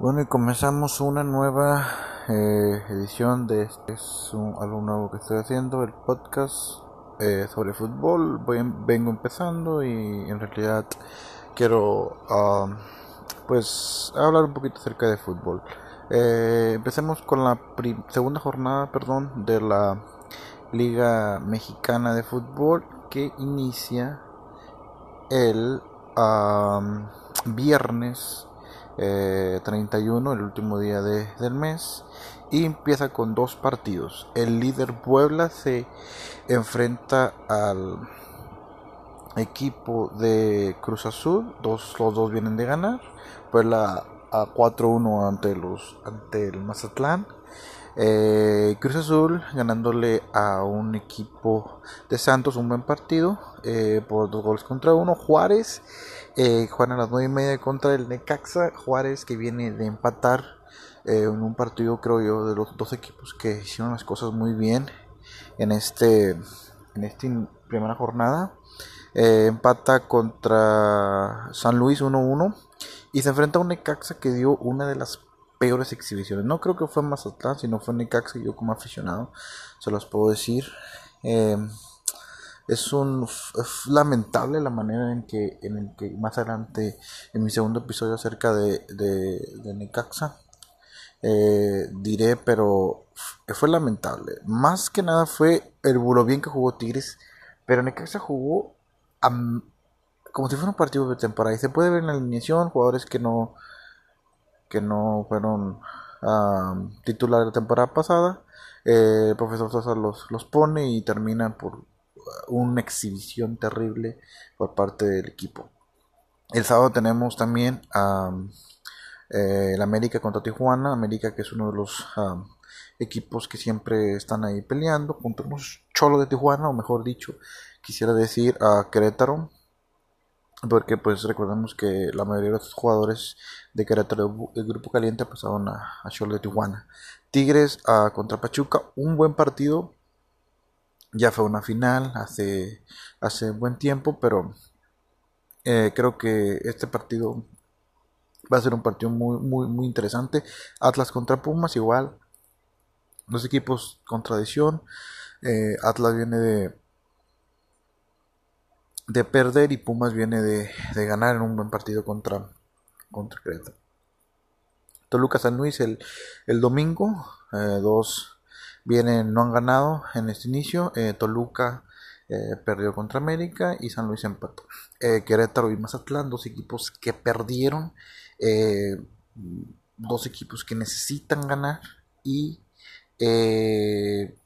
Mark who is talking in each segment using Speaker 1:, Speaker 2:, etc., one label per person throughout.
Speaker 1: Bueno, y comenzamos una nueva eh, edición de este es un, algo nuevo que estoy haciendo, el podcast eh, sobre fútbol. Voy, em, vengo empezando y en realidad quiero um, pues hablar un poquito acerca de fútbol. Eh, empecemos con la segunda jornada, perdón, de la Liga Mexicana de Fútbol que inicia el um, viernes 31, eh, el último día de, del mes, y empieza con dos partidos. El líder Puebla se enfrenta al equipo de Cruz Azul, dos, los dos vienen de ganar, Puebla a 4-1 ante, los, ante el Mazatlán. Eh, Cruz Azul ganándole a un equipo de Santos un buen partido eh, por dos goles contra uno. Juárez eh, a las nueve y media contra el Necaxa. Juárez que viene de empatar eh, en un partido, creo yo, de los dos equipos que hicieron las cosas muy bien en este en esta primera jornada. Empata contra San Luis 1-1 y se enfrenta a un Necaxa que dio una de las peores exhibiciones. No creo que fue más atrás, sino fue Necaxa. Yo, como aficionado, se los puedo decir. Eh, es un lamentable la manera en que en el que más adelante en mi segundo episodio acerca de, de, Necaxa eh, diré pero fue lamentable más que nada fue el bulo bien que jugó Tigres pero Necaxa jugó como si fuera un partido de temporada y se puede ver en la alineación jugadores que no que no fueron titulares de la temporada pasada eh, el profesor Sosa los, los pone y termina por una exhibición terrible por parte del equipo. El sábado tenemos también a eh, el América contra Tijuana, América que es uno de los equipos que siempre están ahí peleando, junto con Cholo de Tijuana, o mejor dicho, quisiera decir a Querétaro, porque pues recordemos que la mayoría de los jugadores de Querétaro el grupo caliente pasaron a, Cholo de Tijuana. Tigres a contra Pachuca, un buen partido ya fue una final hace, hace buen tiempo, pero eh, creo que este partido va a ser un partido muy, muy, muy interesante. Atlas contra Pumas, igual. Dos equipos con tradición. Eh, Atlas viene de, de perder y Pumas viene de, ganar en un buen partido contra, contra Toluca San Luis el, el domingo, eh, dos vienen, no han ganado en este inicio. Eh, Toluca eh, perdió contra América y San Luis empató. Querétaro y Mazatlán, dos equipos que perdieron, dos equipos que necesitan ganar y que,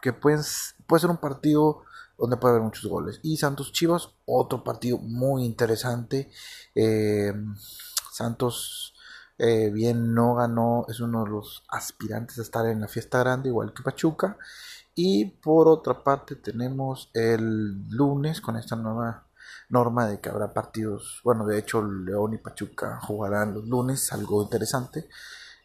Speaker 1: que puede ser un partido donde puede haber muchos goles. Y Santos Chivas, otro partido muy interesante. Santos eh, bien no ganó, es uno de los aspirantes a estar en la fiesta grande, igual que Pachuca. Y por otra parte tenemos el lunes con esta nueva norma de que habrá partidos, bueno, de hecho León y Pachuca jugarán los lunes, algo interesante.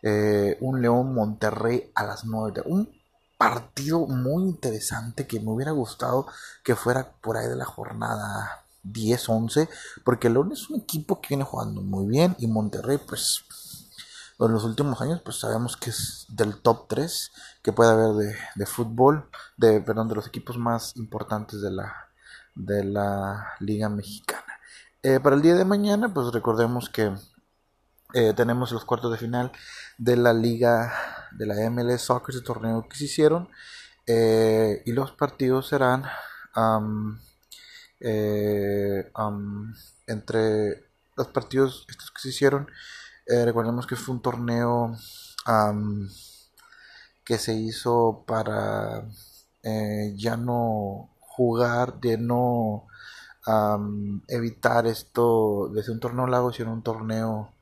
Speaker 1: Eh, un León Monterrey a las 9. Un partido muy interesante que me hubiera gustado que fuera por ahí de la jornada 10-11, porque León es un equipo que viene jugando muy bien y Monterrey pues en los últimos años, pues sabemos que es del top 3 que puede haber de, fútbol, de, perdón, de los equipos más importantes de la, de la Liga Mexicana. Eh, para el día de mañana, pues recordemos que eh, tenemos los cuartos de final de la Liga de la MLS Soccer, ese torneo que se hicieron, eh, y los partidos serán entre los partidos estos que se hicieron eh, recordemos que fue un torneo que se hizo para eh, ya no jugar, de no evitar esto desde un torneo largo, sino un torneo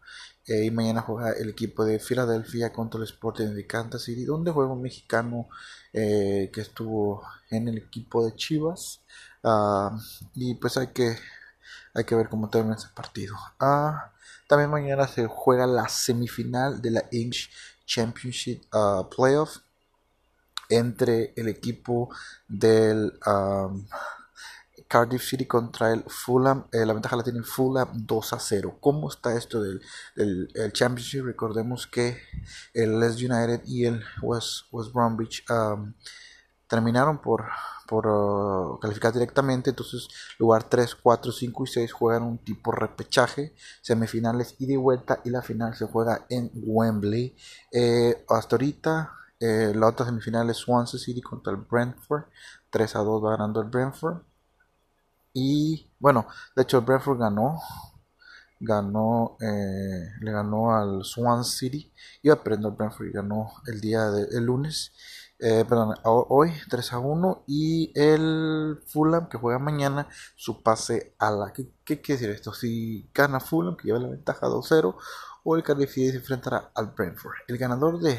Speaker 1: eh, y mañana juega el equipo de Filadelfia contra el Sporting de Kansas City, donde juega un mexicano que estuvo en el equipo de Chivas. y pues hay que, hay que ver cómo termina ese partido. Ah, también mañana se juega la semifinal de la English Championship uh, Playoff entre el equipo del Cardiff City contra el Fulham. Eh, la ventaja la tiene el Fulham 2 a 0. ¿Cómo está esto del, Championship? Recordemos que el Les United y el West, West Bromwich um, terminaron por, por uh, calificar directamente. Entonces, lugar 3, 4, 5 y 6 juegan un tipo repechaje, semifinales y de vuelta. Y la final se juega en Wembley. Eh, hasta ahorita, eh, la otra semifinal es Swansea City contra el Brentford. 3 a 2 va ganando el Brentford. Y bueno, de hecho el Brentford ganó. Ganó, eh, le ganó al Swansea City. Iba perdiendo el Brentford y ganó el día de el lunes. Eh, perdón, hoy 3 a 1 y el Fulham que juega mañana su pase a la... ¿Qué, quiere decir esto? Si gana Fulham que lleva la ventaja 2-0 o el Cardiff se enfrentará al Brentford. El ganador de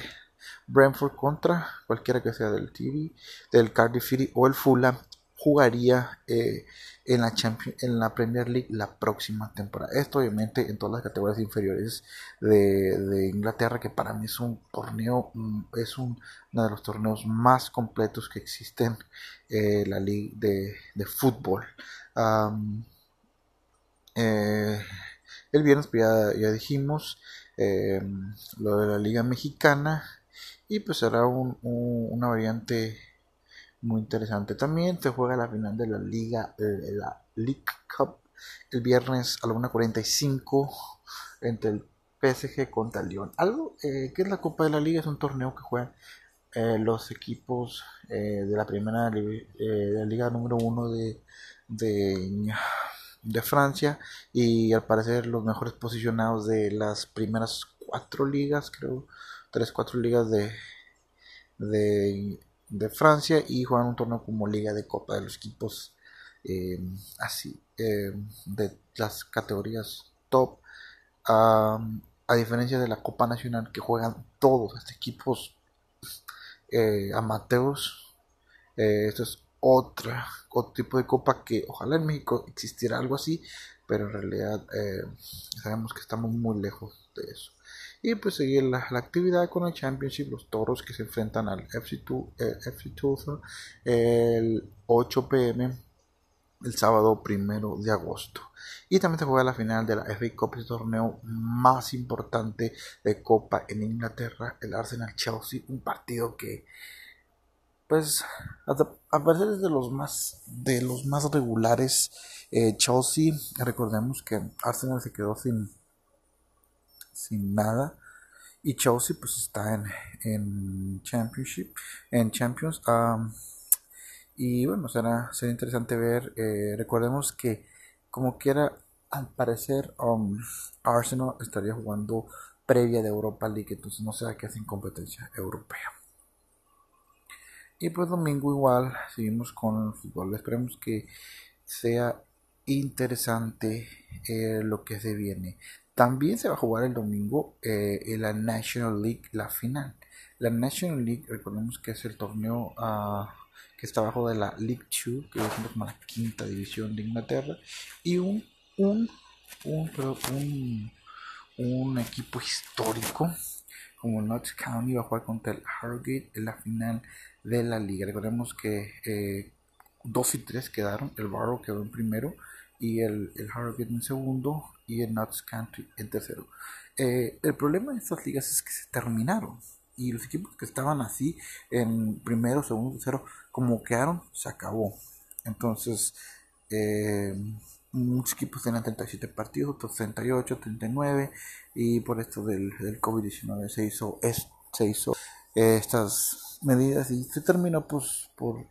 Speaker 1: Brentford contra cualquiera que sea del TV, del Cardiff City o el Fulham jugaría eh, en, la en la Premier League la próxima temporada. Esto obviamente en todas las categorías inferiores de, Inglaterra, que para mí es un torneo, mm, es uno de los torneos más completos que existen, eh, la liga de, fútbol. Eh, el viernes pues, ya, dijimos em, lo de la liga mexicana y pues será una variante muy interesante. También se juega la final de la Liga, de la League Cup el viernes a la 1.45 entre el PSG contra el Lyon. Algo eh, que es la Copa de la Liga es un torneo que juegan eh, los equipos eh, de la primera de liga número 1 de, de, Francia y al parecer los mejores posicionados de las primeras cuatro ligas, creo, tres, cuatro ligas de, de de Francia y juegan un torneo como Liga de Copa de los equipos eh, así eh, de las categorías top. A diferencia de la Copa Nacional que juegan todos estos equipos eh, amateurs esto es otro tipo de copa que ojalá en México existiera algo así pero en realidad sabemos que estamos muy lejos de eso y pues seguir la, actividad con el Championship, los toros que se enfrentan al FC2, eh, el 8 pm el sábado primero de agosto. Y también se juega la final de la FA Cup, el torneo más importante de Copa en Inglaterra, el Arsenal Chelsea, un partido que pues a parecer es de los más de los más regulares eh, Chelsea recordemos que Arsenal se quedó sin sin nada. Y Chelsea pues está en, en Championship, en Champions. y bueno, será, será interesante ver. Eh, recordemos que como quiera, al parecer um, Arsenal estaría jugando previa de Europa League, entonces no será que hacen competencia europea. Y pues domingo igual, seguimos con el fútbol. Esperemos que sea interesante eh, lo que se viene. También se va a jugar el domingo eh, en la National League, la final. La National League, recordemos que es el torneo ah, que está bajo de la League 2, que es como la quinta división de Inglaterra, y un, un, un, un, equipo histórico como Notts County va a jugar contra el Harrogate en la final de la liga. Recordemos que eh, 2 y 3 quedaron, el Barrow quedó en primero y el, el Harrogate en segundo y el Notts Country en tercero. Eh, el problema de estas ligas es que se terminaron y los equipos que estaban así en primero, segundo, tercero, como quedaron, se acabó. Entonces, eh, muchos equipos tenían 37 partidos, otros 38, 39 y por esto del, del COVID-19 se hizo, se hizo eh, estas medidas y se terminó pues por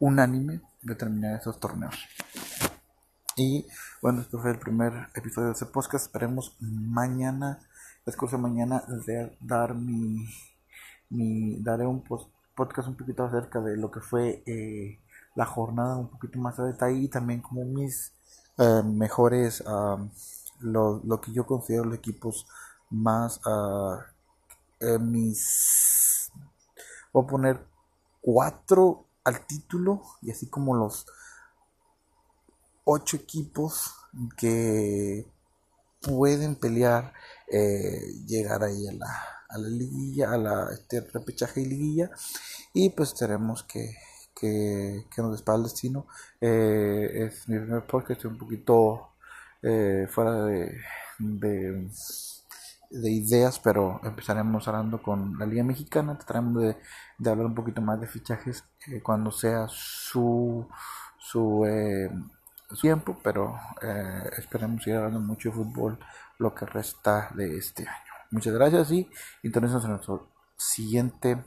Speaker 1: unánime de terminar estos torneos. Y bueno, esto fue el primer episodio de ese podcast. Esperemos mañana, de mañana, de dar mi, mi daré un podcast un poquito acerca de lo que fue eh, la jornada, un poquito más a detalle y también como mis eh, mejores, lo, lo, que yo considero los equipos más, uh, mis, voy a poner cuatro al título y así como los ocho equipos que pueden pelear, eh, llegar ahí a la, a la liguilla, a la este, repechaje y liguilla. Y pues tenemos que, que, que nos despara el destino. Eh, es mi primer podcast, estoy un poquito eh, fuera de, de, ideas, pero empezaremos hablando con la Liga Mexicana, trataremos de, de hablar un poquito más de fichajes cuando sea su, su, tiempo, pero esperemos seguir hablando mucho fútbol lo que resta de este año. Muchas gracias y entonces en nuestro siguiente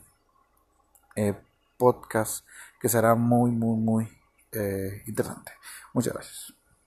Speaker 1: podcast que será muy, muy, muy eh, interesante. Muchas gracias.